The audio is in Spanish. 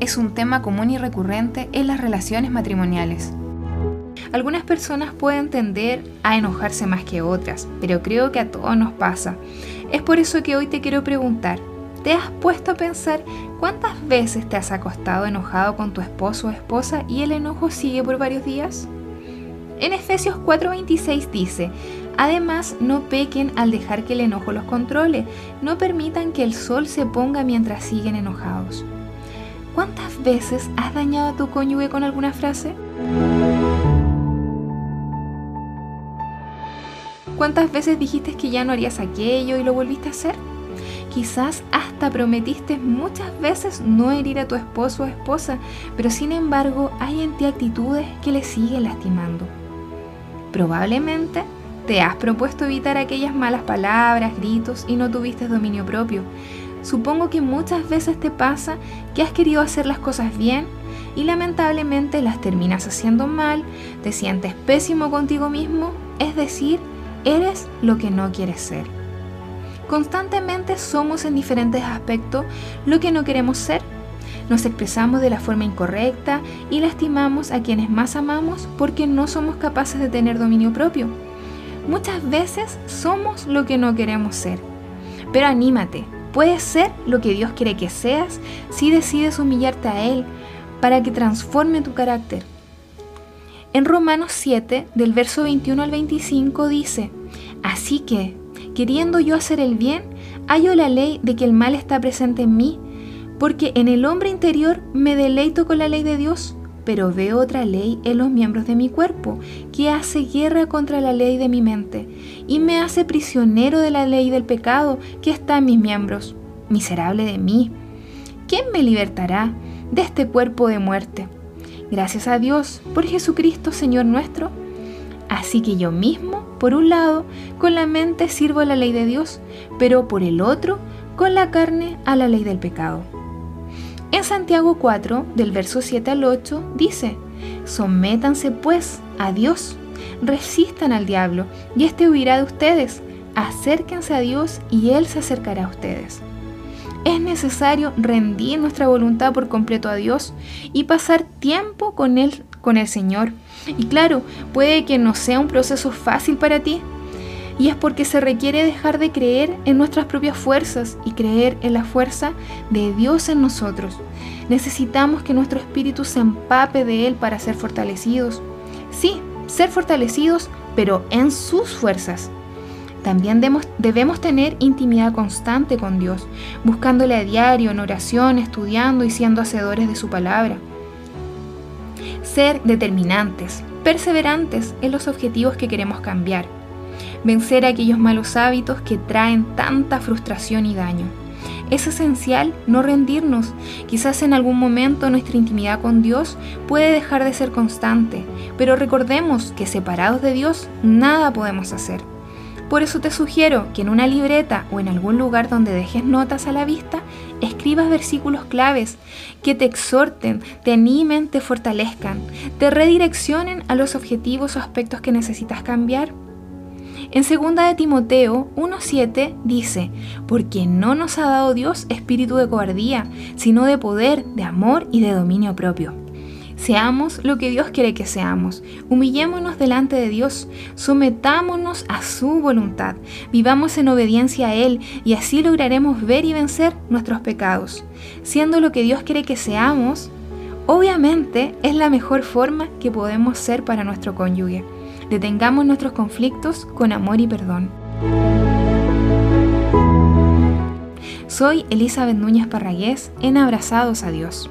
es un tema común y recurrente en las relaciones matrimoniales. Algunas personas pueden tender a enojarse más que otras, pero creo que a todos nos pasa. Es por eso que hoy te quiero preguntar, ¿te has puesto a pensar cuántas veces te has acostado enojado con tu esposo o esposa y el enojo sigue por varios días? En Efesios 4:26 dice, Además, no pequen al dejar que el enojo los controle, no permitan que el sol se ponga mientras siguen enojados. ¿Cuántas veces has dañado a tu cónyuge con alguna frase? ¿Cuántas veces dijiste que ya no harías aquello y lo volviste a hacer? Quizás hasta prometiste muchas veces no herir a tu esposo o esposa, pero sin embargo hay en ti actitudes que le siguen lastimando. Probablemente te has propuesto evitar aquellas malas palabras, gritos y no tuviste dominio propio. Supongo que muchas veces te pasa que has querido hacer las cosas bien y lamentablemente las terminas haciendo mal, te sientes pésimo contigo mismo, es decir, Eres lo que no quieres ser. Constantemente somos en diferentes aspectos lo que no queremos ser. Nos expresamos de la forma incorrecta y lastimamos a quienes más amamos porque no somos capaces de tener dominio propio. Muchas veces somos lo que no queremos ser. Pero anímate, puedes ser lo que Dios quiere que seas si decides humillarte a Él para que transforme tu carácter. En Romanos 7, del verso 21 al 25 dice, Así que, queriendo yo hacer el bien, hallo la ley de que el mal está presente en mí, porque en el hombre interior me deleito con la ley de Dios, pero veo otra ley en los miembros de mi cuerpo, que hace guerra contra la ley de mi mente, y me hace prisionero de la ley del pecado que está en mis miembros. Miserable de mí, ¿quién me libertará de este cuerpo de muerte? Gracias a Dios por Jesucristo, Señor nuestro. Así que yo mismo, por un lado, con la mente sirvo a la ley de Dios, pero por el otro, con la carne a la ley del pecado. En Santiago 4, del verso 7 al 8, dice, Sométanse pues a Dios, resistan al diablo, y éste huirá de ustedes. Acérquense a Dios y Él se acercará a ustedes es necesario rendir nuestra voluntad por completo a Dios y pasar tiempo con Él, con el Señor. Y claro, puede que no sea un proceso fácil para ti. Y es porque se requiere dejar de creer en nuestras propias fuerzas y creer en la fuerza de Dios en nosotros. Necesitamos que nuestro espíritu se empape de Él para ser fortalecidos. Sí, ser fortalecidos, pero en sus fuerzas también debemos tener intimidad constante con Dios, buscándole a diario, en oración, estudiando y siendo hacedores de su palabra. Ser determinantes, perseverantes en los objetivos que queremos cambiar. Vencer aquellos malos hábitos que traen tanta frustración y daño. Es esencial no rendirnos. Quizás en algún momento nuestra intimidad con Dios puede dejar de ser constante, pero recordemos que separados de Dios nada podemos hacer. Por eso te sugiero que en una libreta o en algún lugar donde dejes notas a la vista, escribas versículos claves que te exhorten, te animen, te fortalezcan, te redireccionen a los objetivos o aspectos que necesitas cambiar. En 2 de Timoteo 1.7 dice, porque no nos ha dado Dios espíritu de cobardía, sino de poder, de amor y de dominio propio. Seamos lo que Dios quiere que seamos. Humillémonos delante de Dios. Sometámonos a su voluntad. Vivamos en obediencia a Él y así lograremos ver y vencer nuestros pecados. Siendo lo que Dios quiere que seamos, obviamente es la mejor forma que podemos ser para nuestro cónyuge. Detengamos nuestros conflictos con amor y perdón. Soy Elizabeth Núñez Parragués en Abrazados a Dios.